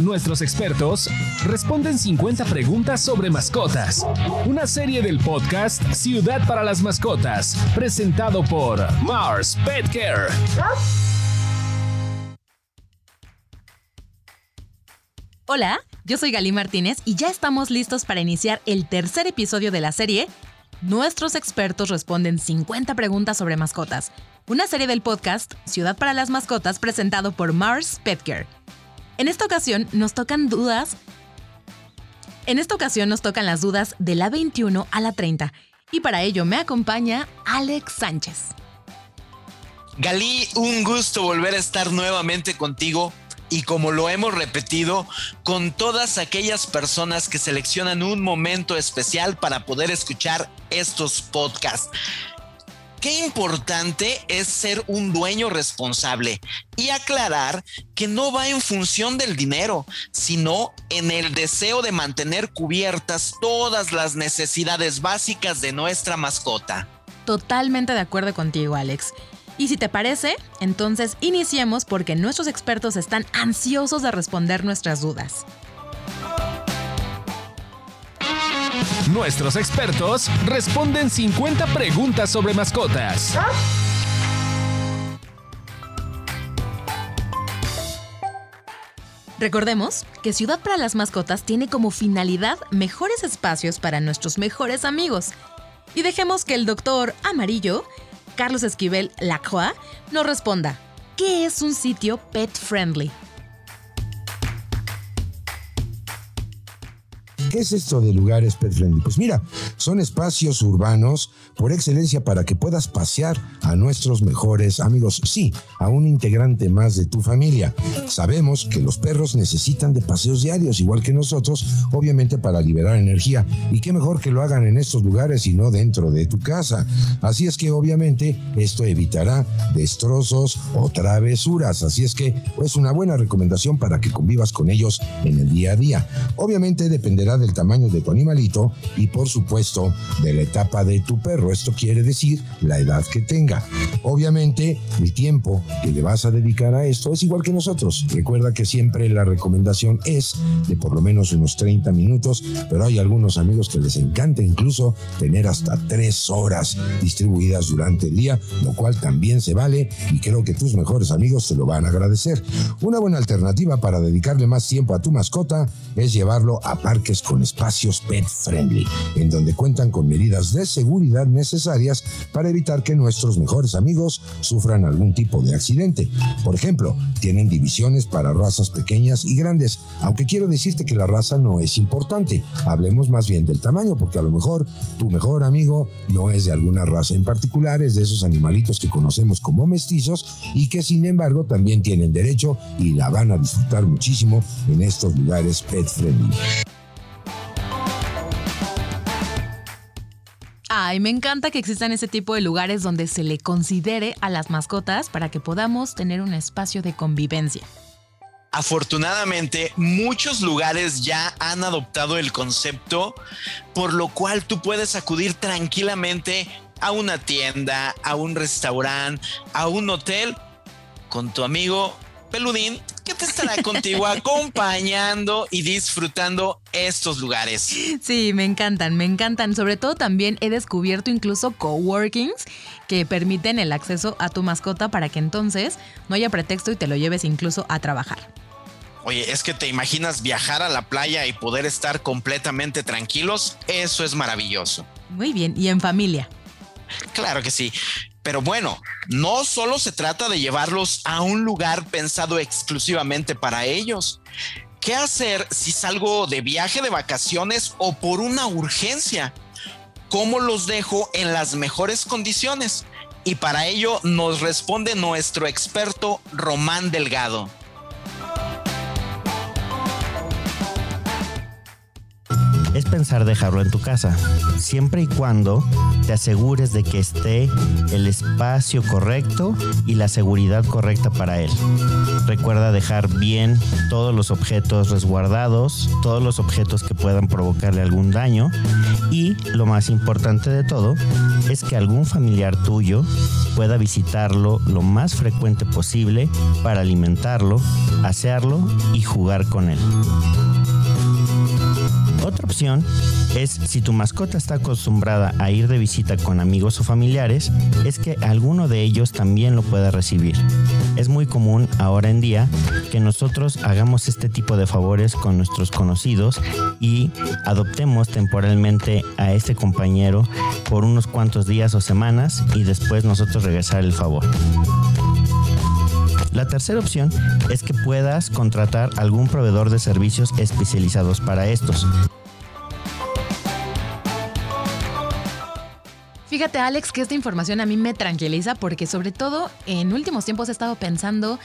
Nuestros expertos responden 50 preguntas sobre mascotas. Una serie del podcast Ciudad para las Mascotas, presentado por Mars Pet. Hola, yo soy Gali Martínez y ya estamos listos para iniciar el tercer episodio de la serie Nuestros expertos responden 50 preguntas sobre mascotas, una serie del podcast Ciudad para las Mascotas presentado por Mars Petcare. En esta ocasión nos tocan dudas. En esta ocasión nos tocan las dudas de la 21 a la 30 y para ello me acompaña Alex Sánchez. Galí, un gusto volver a estar nuevamente contigo y como lo hemos repetido, con todas aquellas personas que seleccionan un momento especial para poder escuchar estos podcasts. Qué importante es ser un dueño responsable y aclarar que no va en función del dinero, sino en el deseo de mantener cubiertas todas las necesidades básicas de nuestra mascota. Totalmente de acuerdo contigo, Alex. Y si te parece, entonces iniciemos porque nuestros expertos están ansiosos de responder nuestras dudas. Nuestros expertos responden 50 preguntas sobre mascotas. Recordemos que Ciudad para las Mascotas tiene como finalidad mejores espacios para nuestros mejores amigos. Y dejemos que el doctor Amarillo, Carlos Esquivel Lacroix, nos responda, ¿qué es un sitio pet friendly? ¿Qué es esto de lugares pet friendly? Pues mira, son espacios urbanos por excelencia para que puedas pasear a nuestros mejores amigos. Sí, a un integrante más de tu familia. Sabemos que los perros necesitan de paseos diarios, igual que nosotros, obviamente para liberar energía. Y qué mejor que lo hagan en estos lugares y no dentro de tu casa. Así es que obviamente esto evitará destrozos o travesuras. Así es que es una buena recomendación para que convivas con ellos en el día a día. Obviamente dependerá del tamaño de tu animalito y por supuesto de la etapa de tu perro. Esto quiere decir la edad que tenga. Obviamente el tiempo que le vas a dedicar a esto es igual que nosotros. Recuerda que siempre la recomendación es de por lo menos unos 30 minutos, pero hay algunos amigos que les encanta incluso tener hasta 3 horas distribuidas durante el día, lo cual también se vale y creo que tus mejores amigos te lo van a agradecer. Una buena alternativa para dedicarle más tiempo a tu mascota es llevarlo a parques con espacios pet friendly, en donde cuentan con medidas de seguridad necesarias para evitar que nuestros mejores amigos sufran algún tipo de accidente. Por ejemplo, tienen divisiones para razas pequeñas y grandes, aunque quiero decirte que la raza no es importante. Hablemos más bien del tamaño, porque a lo mejor tu mejor amigo no es de alguna raza en particular, es de esos animalitos que conocemos como mestizos y que sin embargo también tienen derecho y la van a disfrutar muchísimo en estos lugares pet friendly. Ay, me encanta que existan ese tipo de lugares donde se le considere a las mascotas para que podamos tener un espacio de convivencia. Afortunadamente, muchos lugares ya han adoptado el concepto, por lo cual tú puedes acudir tranquilamente a una tienda, a un restaurante, a un hotel con tu amigo Peludín, que te estará contigo acompañando y disfrutando estos lugares. Sí, me encantan, me encantan. Sobre todo también he descubierto incluso coworkings que permiten el acceso a tu mascota para que entonces no haya pretexto y te lo lleves incluso a trabajar. Oye, es que te imaginas viajar a la playa y poder estar completamente tranquilos. Eso es maravilloso. Muy bien, y en familia. Claro que sí. Pero bueno, no solo se trata de llevarlos a un lugar pensado exclusivamente para ellos. ¿Qué hacer si salgo de viaje de vacaciones o por una urgencia? ¿Cómo los dejo en las mejores condiciones? Y para ello nos responde nuestro experto Román Delgado. Es pensar dejarlo en tu casa, siempre y cuando te asegures de que esté el espacio correcto y la seguridad correcta para él. Recuerda dejar bien todos los objetos resguardados, todos los objetos que puedan provocarle algún daño y lo más importante de todo es que algún familiar tuyo pueda visitarlo lo más frecuente posible para alimentarlo, asearlo y jugar con él. Otra opción es si tu mascota está acostumbrada a ir de visita con amigos o familiares, es que alguno de ellos también lo pueda recibir. Es muy común ahora en día que nosotros hagamos este tipo de favores con nuestros conocidos y adoptemos temporalmente a ese compañero por unos cuantos días o semanas y después nosotros regresar el favor. La tercera opción es que puedas contratar algún proveedor de servicios especializados para estos. Fíjate Alex que esta información a mí me tranquiliza porque sobre todo en últimos tiempos he estado pensando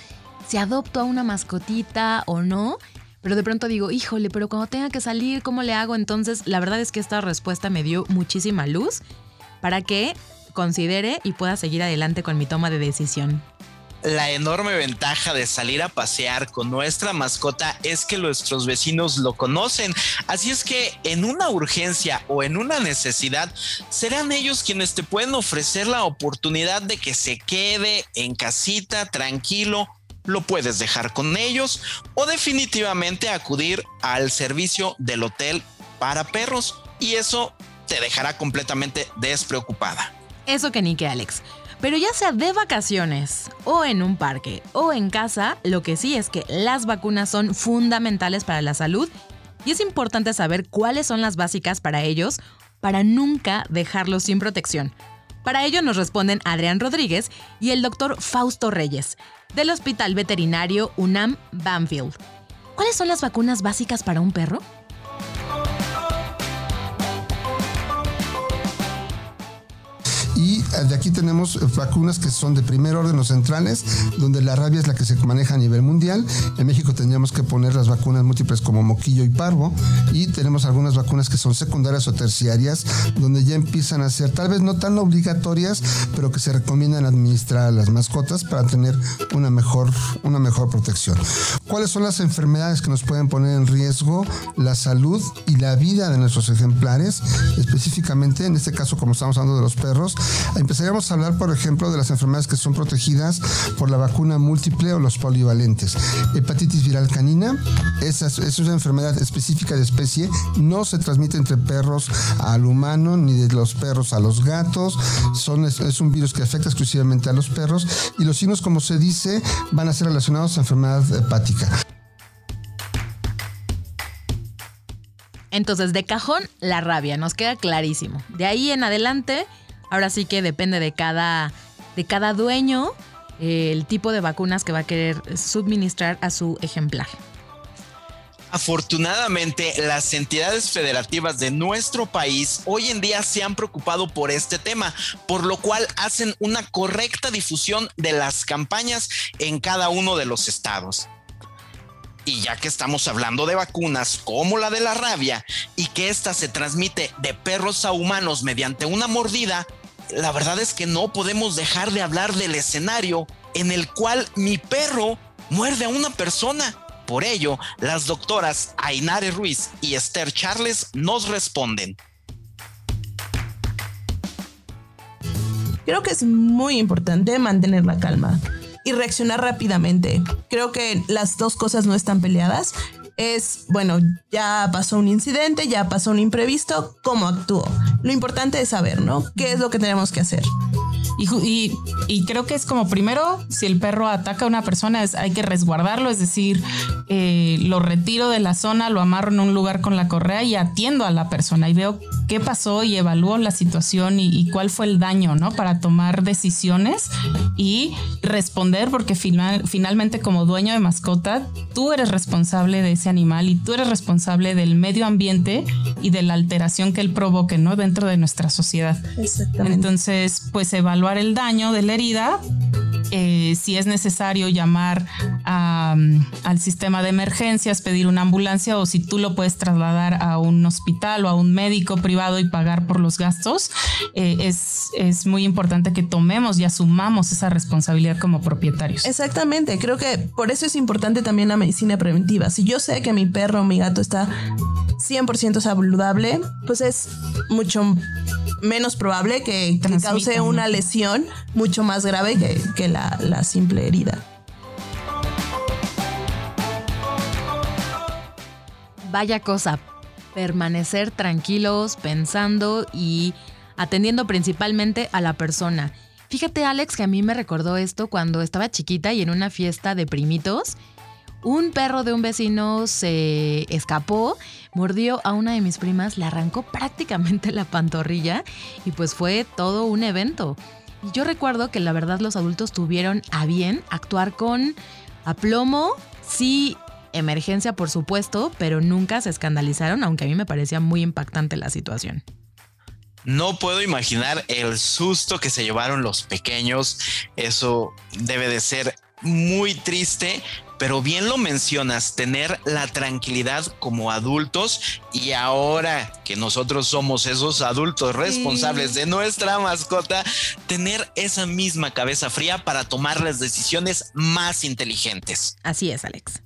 si adopto a una mascotita o no. Pero de pronto digo, híjole, pero cuando tenga que salir, ¿cómo le hago? Entonces, la verdad es que esta respuesta me dio muchísima luz para que considere y pueda seguir adelante con mi toma de decisión la enorme ventaja de salir a pasear con nuestra mascota es que nuestros vecinos lo conocen. Así es que en una urgencia o en una necesidad, serán ellos quienes te pueden ofrecer la oportunidad de que se quede en casita tranquilo. Lo puedes dejar con ellos o definitivamente acudir al servicio del hotel para perros y eso te dejará completamente despreocupada. Eso que ni que Alex. Pero ya sea de vacaciones o en un parque o en casa, lo que sí es que las vacunas son fundamentales para la salud y es importante saber cuáles son las básicas para ellos para nunca dejarlos sin protección. Para ello nos responden Adrián Rodríguez y el doctor Fausto Reyes, del Hospital Veterinario UNAM Banfield. ¿Cuáles son las vacunas básicas para un perro? Y de aquí tenemos vacunas que son de primer orden o centrales, donde la rabia es la que se maneja a nivel mundial. En México tendríamos que poner las vacunas múltiples como moquillo y parvo. Y tenemos algunas vacunas que son secundarias o terciarias, donde ya empiezan a ser tal vez no tan obligatorias, pero que se recomiendan administrar a las mascotas para tener una mejor, una mejor protección. ¿Cuáles son las enfermedades que nos pueden poner en riesgo la salud y la vida de nuestros ejemplares? Específicamente, en este caso, como estamos hablando de los perros, Empezaríamos a hablar, por ejemplo, de las enfermedades que son protegidas por la vacuna múltiple o los polivalentes. Hepatitis viral canina, esa es una enfermedad específica de especie, no se transmite entre perros al humano ni de los perros a los gatos, son, es un virus que afecta exclusivamente a los perros y los signos, como se dice, van a ser relacionados a enfermedad hepática. Entonces, de cajón, la rabia, nos queda clarísimo. De ahí en adelante, Ahora sí que depende de cada, de cada dueño eh, el tipo de vacunas que va a querer suministrar a su ejemplar. Afortunadamente, las entidades federativas de nuestro país hoy en día se han preocupado por este tema, por lo cual hacen una correcta difusión de las campañas en cada uno de los estados. Y ya que estamos hablando de vacunas como la de la rabia y que ésta se transmite de perros a humanos mediante una mordida, la verdad es que no podemos dejar de hablar del escenario en el cual mi perro muerde a una persona. Por ello, las doctoras Ainare Ruiz y Esther Charles nos responden. Creo que es muy importante mantener la calma y reaccionar rápidamente. Creo que las dos cosas no están peleadas. Es, bueno, ya pasó un incidente, ya pasó un imprevisto, ¿cómo actúo? Lo importante es saber, ¿no? ¿Qué es lo que tenemos que hacer? Y, y, creo que es como primero, si el perro ataca a una persona, es, hay que resguardarlo, es decir, eh, lo retiro de la zona, lo amarro en un lugar con la correa y atiendo a la persona y veo qué pasó y evalúo la situación y, cuál fue el daño, ¿no? Para tomar decisiones y responder, porque finalmente como dueño de mascota, tú eres responsable de ese animal y tú eres responsable del medio ambiente y de la alteración que él provoque, ¿no? Dentro de nuestra sociedad. Exactamente. Entonces, pues evaluar el daño de la herida, eh, si es necesario llamar al sistema de emergencias, pedir una ambulancia o si tú lo puedes trasladar a un hospital o a un médico privado y pagar por los gastos, eh, es, es muy importante que tomemos y asumamos esa responsabilidad como propietarios. Exactamente, creo que por eso es importante también la medicina preventiva. Si yo sé que mi perro o mi gato está 100% saludable, pues es mucho menos probable que, que cause una lesión mucho más grave que, que la, la simple herida. Vaya cosa, permanecer tranquilos, pensando y atendiendo principalmente a la persona. Fíjate Alex que a mí me recordó esto cuando estaba chiquita y en una fiesta de primitos, un perro de un vecino se escapó, mordió a una de mis primas, le arrancó prácticamente la pantorrilla y pues fue todo un evento. Yo recuerdo que la verdad los adultos tuvieron a bien actuar con aplomo, sí, emergencia por supuesto, pero nunca se escandalizaron, aunque a mí me parecía muy impactante la situación. No puedo imaginar el susto que se llevaron los pequeños. Eso debe de ser muy triste, pero bien lo mencionas, tener la tranquilidad como adultos y ahora que nosotros somos esos adultos responsables de nuestra mascota, tener esa misma cabeza fría para tomar las decisiones más inteligentes. Así es, Alex.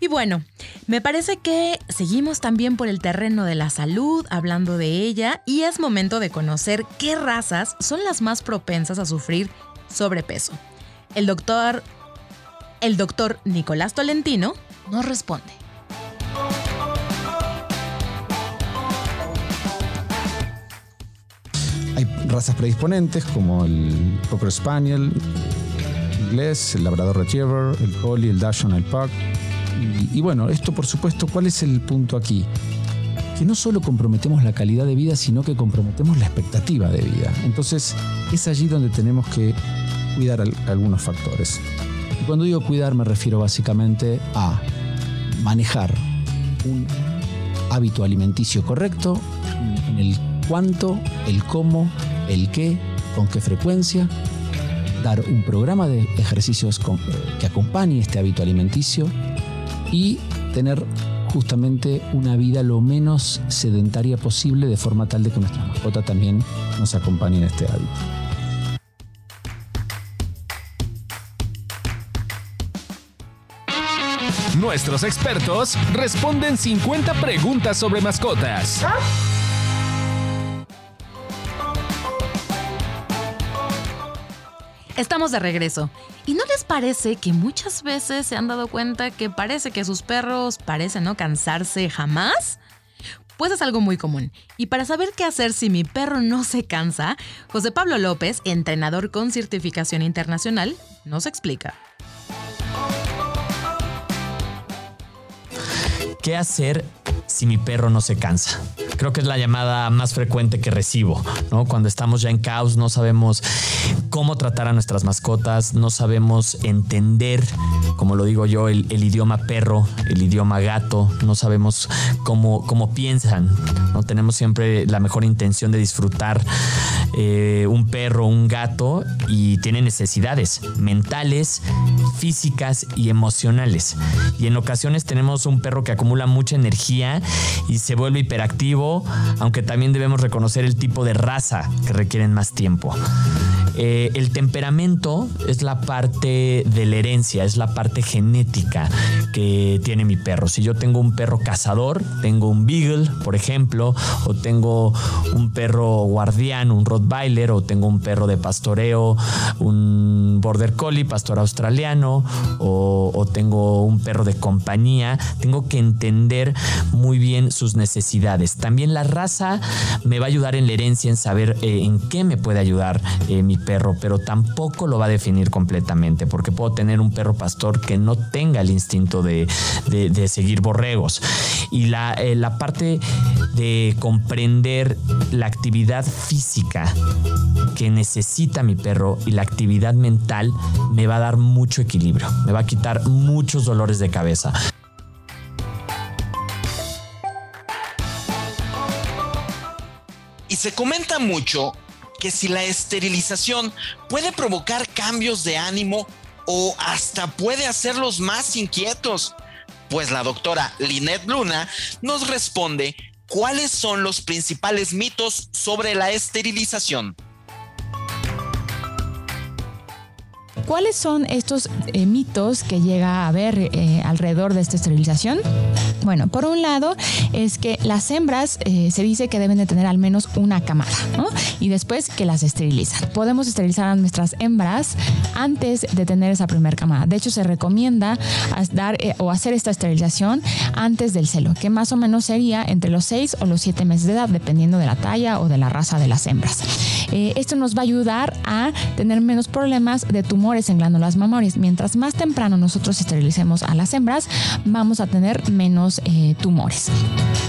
Y bueno, me parece que seguimos también por el terreno de la salud, hablando de ella, y es momento de conocer qué razas son las más propensas a sufrir sobrepeso. El doctor, el doctor Nicolás Tolentino nos responde. Hay razas predisponentes como el Cocker Spaniel, el inglés, el Labrador Retriever, el Collie, el Dachshund, el Pug. Y, y bueno, esto por supuesto, ¿cuál es el punto aquí? Que no solo comprometemos la calidad de vida, sino que comprometemos la expectativa de vida. Entonces es allí donde tenemos que cuidar al- algunos factores. Cuando digo cuidar me refiero básicamente a manejar un hábito alimenticio correcto en el cuánto, el cómo, el qué, con qué frecuencia, dar un programa de ejercicios que acompañe este hábito alimenticio y tener justamente una vida lo menos sedentaria posible de forma tal de que nuestra mascota también nos acompañe en este hábito. Nuestros expertos responden 50 preguntas sobre mascotas. Estamos de regreso. ¿Y no les parece que muchas veces se han dado cuenta que parece que sus perros parecen no cansarse jamás? Pues es algo muy común. Y para saber qué hacer si mi perro no se cansa, José Pablo López, entrenador con certificación internacional, nos explica. ¿Qué hacer si mi perro no se cansa? Creo que es la llamada más frecuente que recibo, ¿no? Cuando estamos ya en caos, no sabemos cómo tratar a nuestras mascotas, no sabemos entender, como lo digo yo, el, idioma perro, el idioma gato, no sabemos cómo, cómo piensan, no tenemos siempre la mejor intención de disfrutar eh, un perro, un gato y tiene necesidades mentales, físicas y emocionales. Y en ocasiones tenemos un perro que acumula mucha energía y se vuelve hiperactivo, aunque también debemos reconocer el tipo de raza que requieren más tiempo. Eh, el temperamento es la parte de la herencia, es la parte genética que tiene mi perro. Si yo tengo un perro cazador, tengo un beagle, por ejemplo, o tengo un perro guardián, un rottweiler, o tengo un perro de pastoreo, un border collie, pastor australiano, o, tengo un perro de compañía, tengo que entender muy bien sus necesidades. También la raza me va a ayudar en la herencia, en saber eh, en qué me puede ayudar eh, mi perro, pero tampoco lo va a definir completamente, porque puedo tener un perro pastor que no tenga el instinto de, de- de seguir borregos. Y la, eh, la parte de comprender la actividad física que necesita mi perro y la actividad mental me va a dar mucho equilibrio, me va a quitar muchos dolores de cabeza. Y se comenta mucho que si la esterilización puede provocar cambios de ánimo o hasta puede hacerlos más inquietos. Pues la doctora Linet Luna nos responde cuáles son los principales mitos sobre la esterilización. ¿Cuáles son estos eh, mitos que llega a haber eh, alrededor de esta esterilización? Bueno, por un lado es que las hembras eh, se dice que deben de tener al menos una camada, ¿no? Y después que las esterilizan. Podemos esterilizar a nuestras hembras antes de tener esa primera camada. De hecho, se recomienda dar o hacer esta esterilización antes del celo, que más o menos sería entre los 6 o los 7 meses de edad, dependiendo de la talla o de la raza de las hembras. esto nos va a ayudar a tener menos problemas de tumores en glándulas mamarias. Mientras más temprano nosotros esterilicemos a las hembras, vamos a tener menos eh, tumores.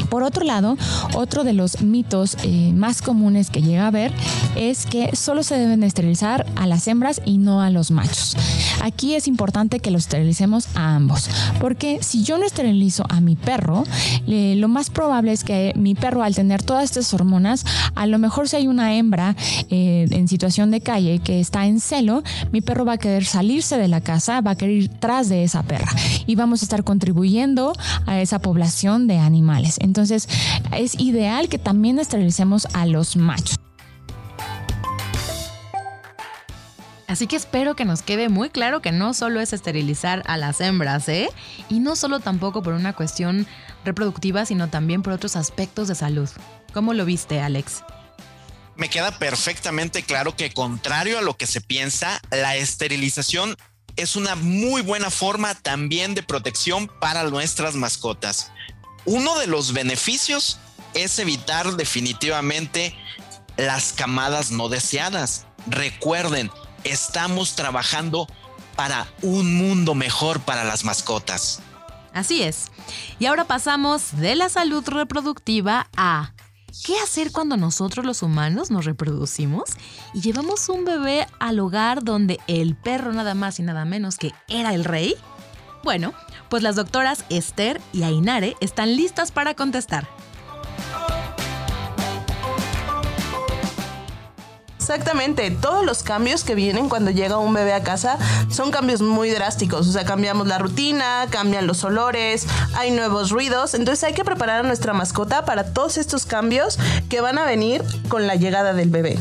Por otro lado, otro de los mitos eh, más comunes que llega a ver es que solo se deben esterilizar a las hembras y no a los machos. Aquí es importante que los esterilicemos a ambos, porque si yo no esterilizo a mi perro, lo más probable es que mi perro al tener todas estas hormonas, a lo mejor si hay una hembra eh, en situación de calle que está en celo, mi perro va a querer salirse de la casa, va a querer ir tras de esa perra y vamos a estar contribuyendo a esa población de animales. Entonces es ideal que también esterilicemos a los machos. Así que espero que nos quede muy claro que no solo es esterilizar a las hembras, ¿eh? Y no solo tampoco por una cuestión reproductiva, sino también por otros aspectos de salud. ¿Cómo lo viste, Alex? Me queda perfectamente claro que contrario a lo que se piensa, la esterilización es una muy buena forma también de protección para nuestras mascotas. Uno de los beneficios es evitar definitivamente las camadas no deseadas. Recuerden, estamos trabajando para un mundo mejor para las mascotas. Así es. Y ahora pasamos de la salud reproductiva a ¿Qué hacer cuando nosotros los humanos nos reproducimos y llevamos un bebé al hogar donde el perro nada más y nada menos que era el rey? Bueno, pues las doctoras Esther y Ainare están listas para contestar. Exactamente, todos los cambios que vienen cuando llega un bebé a casa son cambios muy drásticos, o sea, cambiamos la rutina, cambian los olores, hay nuevos ruidos, entonces hay que preparar a nuestra mascota para todos estos cambios que van a venir con la llegada del bebé.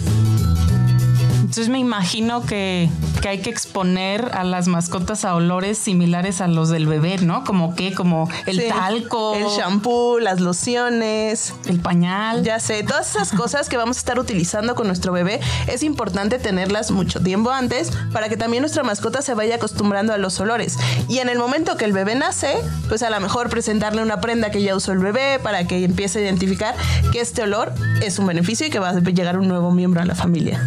Entonces me imagino que, hay que exponer a las mascotas a olores similares a los del bebé, ¿no? Como que, como el talco. El shampoo, las lociones. El pañal. Ya sé, todas esas cosas que vamos a estar utilizando con nuestro bebé, es importante tenerlas mucho tiempo antes para que también nuestra mascota se vaya acostumbrando a los olores. Y en el momento que el bebé nace, pues a lo mejor presentarle una prenda que ya usó el bebé para que empiece a identificar que este olor es un beneficio y que va a llegar un nuevo miembro a la familia.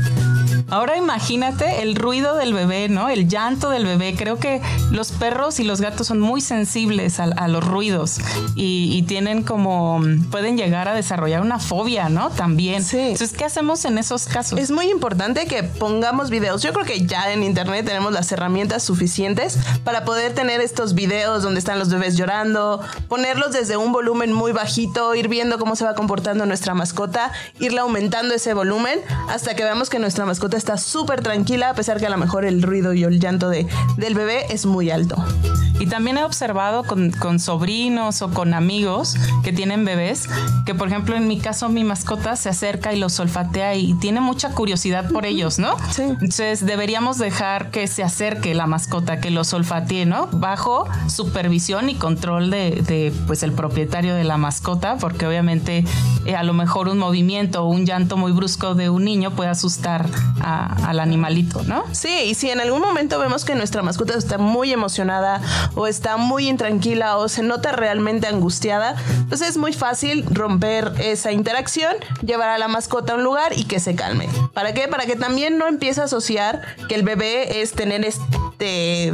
Ahora imagínate el ruido del bebé, ¿no? El llanto del bebé. Creo que los perros y los gatos son muy sensibles a, los ruidos y, tienen como, pueden llegar a desarrollar una fobia, ¿no? También. Sí. Entonces, ¿qué hacemos en esos casos? Es muy importante que pongamos videos. Yo creo que ya en internet tenemos las herramientas suficientes para poder tener estos videos donde están los bebés llorando, ponerlos desde un volumen muy bajito, ir viendo cómo se va comportando nuestra mascota, irle aumentando ese volumen hasta que veamos que nuestra mascota está súper tranquila, a pesar que a lo mejor el ruido y el llanto de, del bebé es muy alto. Y también he observado con, sobrinos o con amigos que tienen bebés, que por ejemplo en mi caso mi mascota se acerca y los olfatea y tiene mucha curiosidad por ellos, ¿no? Sí. Entonces deberíamos dejar que se acerque la mascota, que los olfatee, ¿no? Bajo supervisión y control de, pues el propietario de la mascota, porque obviamente eh, a lo mejor un movimiento o un llanto muy brusco de un niño puede asustar al animalito, ¿no? Sí, y si en algún momento vemos que nuestra mascota está muy emocionada o está muy intranquila o se nota realmente angustiada, pues es muy fácil romper esa interacción, llevar a la mascota a un lugar y que se calme. ¿Para qué? Para que también no empiece a asociar que el bebé es tener este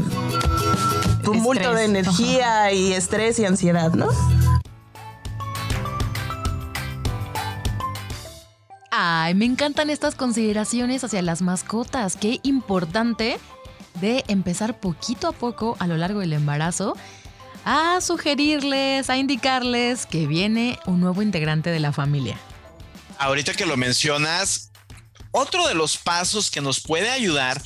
tumulto de energía y estrés y ansiedad, ¿no? Me encantan estas consideraciones hacia las mascotas. Qué importante de empezar poquito a poco a lo largo del embarazo a sugerirles, a indicarles que viene un nuevo integrante de la familia. Ahorita que lo mencionas, otro de los pasos que nos puede ayudar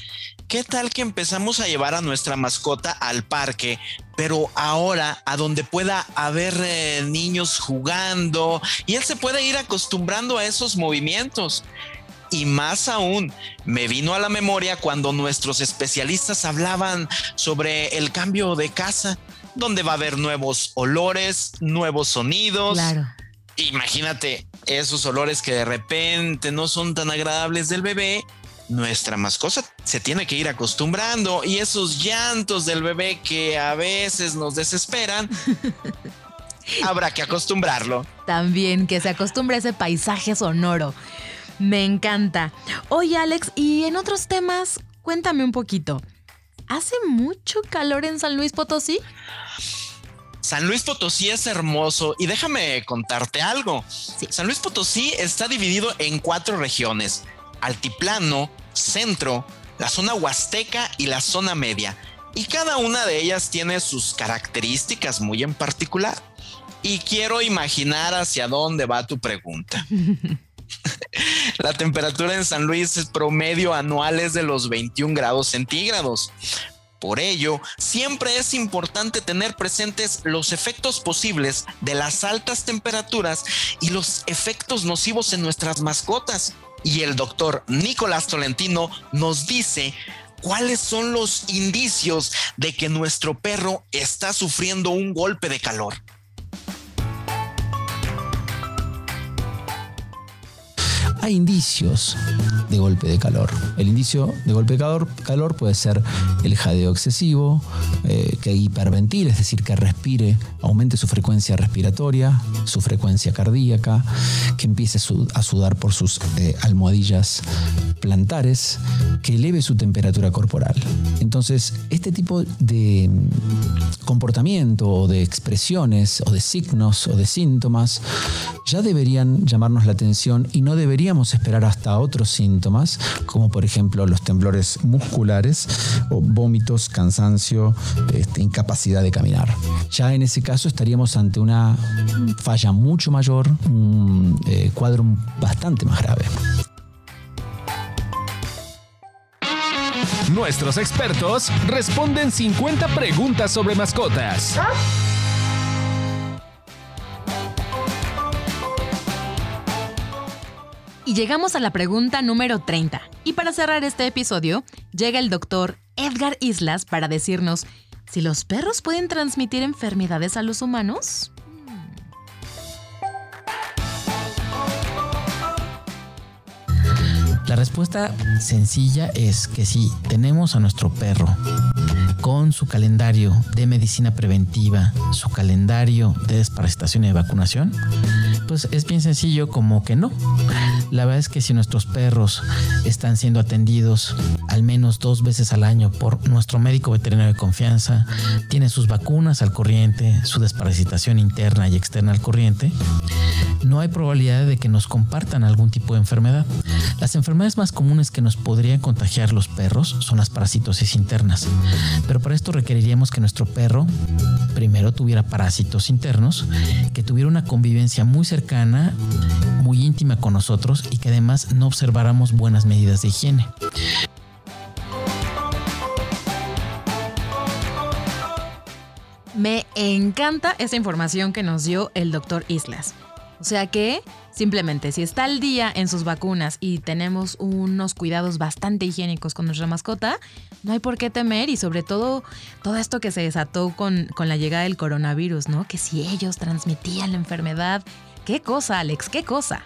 ¿Qué tal que empezamos a llevar a nuestra mascota al parque, pero ahora a donde pueda haber eh, niños jugando y él se puede ir acostumbrando a esos movimientos? Y más aún, me vino a la memoria cuando nuestros especialistas hablaban sobre el cambio de casa, donde va a haber nuevos olores, nuevos sonidos. Claro. Imagínate esos olores que de repente no son tan agradables del bebé. Nuestra mascota se tiene que ir acostumbrando y esos llantos del bebé que a veces nos desesperan, habrá que acostumbrarlo. También que se acostumbre a ese paisaje sonoro. Me encanta. Oye, Alex, y en otros temas, cuéntame un poquito. ¿Hace mucho calor en San Luis Potosí? San Luis Potosí es hermoso y déjame contarte algo. San Luis Potosí está dividido en cuatro regiones. Altiplano, centro, la zona huasteca y la zona media. Y cada una de ellas tiene sus características muy en particular. Y quiero imaginar hacia dónde va tu pregunta. La temperatura en San Luis es promedio anual es de los 21 grados centígrados. Por ello, siempre es importante tener presentes los efectos posibles de las altas temperaturas y los efectos nocivos en nuestras mascotas. Y el doctor Nicolás Tolentino nos dice cuáles son los indicios de que nuestro perro está sufriendo un golpe de calor. Hay indicios de golpe de calor. El indicio de golpe de calor, puede ser el jadeo excesivo, eh, que hiperventile, es decir, que respire, aumente su frecuencia respiratoria, su frecuencia cardíaca, que empiece a sudar por sus eh, almohadillas plantares, que eleve su temperatura corporal. Entonces, este tipo de mm, comportamiento o de expresiones o de signos o de síntomas ya deberían llamarnos la atención y no deberíamos esperar hasta otros síntomas, como por ejemplo los temblores musculares o vómitos, cansancio, este, incapacidad de caminar. Ya en ese caso estaríamos ante una falla mucho mayor, un eh, cuadro bastante más grave. Nuestros expertos responden 50 preguntas sobre mascotas. Y llegamos a la pregunta número 30. Y para cerrar este episodio, llega el doctor Edgar Islas para decirnos si los perros pueden transmitir enfermedades a los humanos. La respuesta sencilla es que si tenemos a nuestro perro con su calendario de medicina preventiva, su calendario de desparasitación y de vacunación, pues es bien sencillo como que no. La verdad es que si nuestros perros están siendo atendidos al menos dos veces al año por nuestro médico veterinario de confianza, tiene sus vacunas al corriente, su desparasitación interna y externa al corriente, no hay probabilidad de que nos compartan algún tipo de enfermedad. Las enfermedades más comunes que nos podrían contagiar los perros son las parasitosis internas, pero para esto requeriríamos que nuestro perro primero tuviera parásitos internos, que tuviera una convivencia muy cercana, muy íntima con nosotros y que además no observáramos buenas medidas de higiene. Me encanta esa información que nos dio el doctor Islas. O sea que simplemente si está al día en sus vacunas y tenemos unos cuidados bastante higiénicos con nuestra mascota, no hay por qué temer y sobre todo todo esto que se desató con, con la llegada del coronavirus, ¿no? Que si ellos transmitían la enfermedad, qué cosa, Alex, qué cosa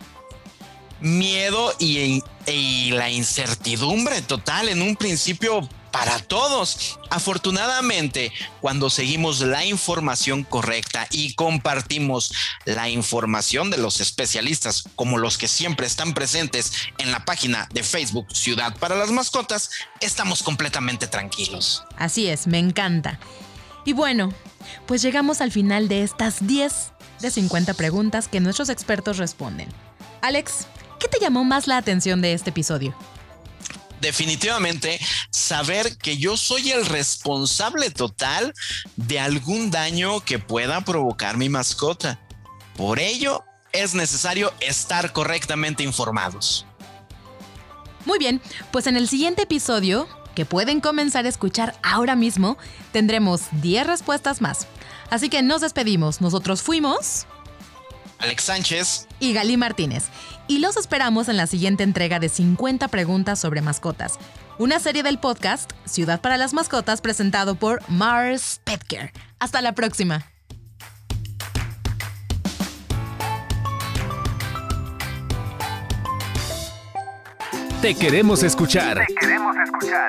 miedo y, y, la incertidumbre total en un principio para todos. Afortunadamente, cuando seguimos la información correcta y compartimos la información de los especialistas, como los que siempre están presentes en la página de Facebook Ciudad para las Mascotas, estamos completamente tranquilos. Así es, me encanta. Y bueno, pues llegamos al final de estas 10 de 50 preguntas que nuestros expertos responden. Alex, ¿qué te llamó más la atención de este episodio? Definitivamente saber que yo soy el responsable total de algún daño que pueda provocar mi mascota. Por ello, es necesario estar correctamente informados. Muy bien, pues en el siguiente episodio, que pueden comenzar a escuchar ahora mismo, tendremos 10 respuestas más. Así que nos despedimos. Nosotros fuimos... Alex Sánchez y Galí Martínez. Y los esperamos en la siguiente entrega de 50 preguntas sobre mascotas. Una serie del podcast Ciudad para las Mascotas presentado por Mars Petcare. Hasta la próxima. Te queremos escuchar.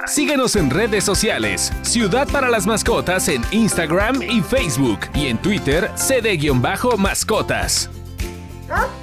Síguenos en redes sociales. Ciudad para las Mascotas en Instagram y Facebook. Y en Twitter, cd-mascotas. up.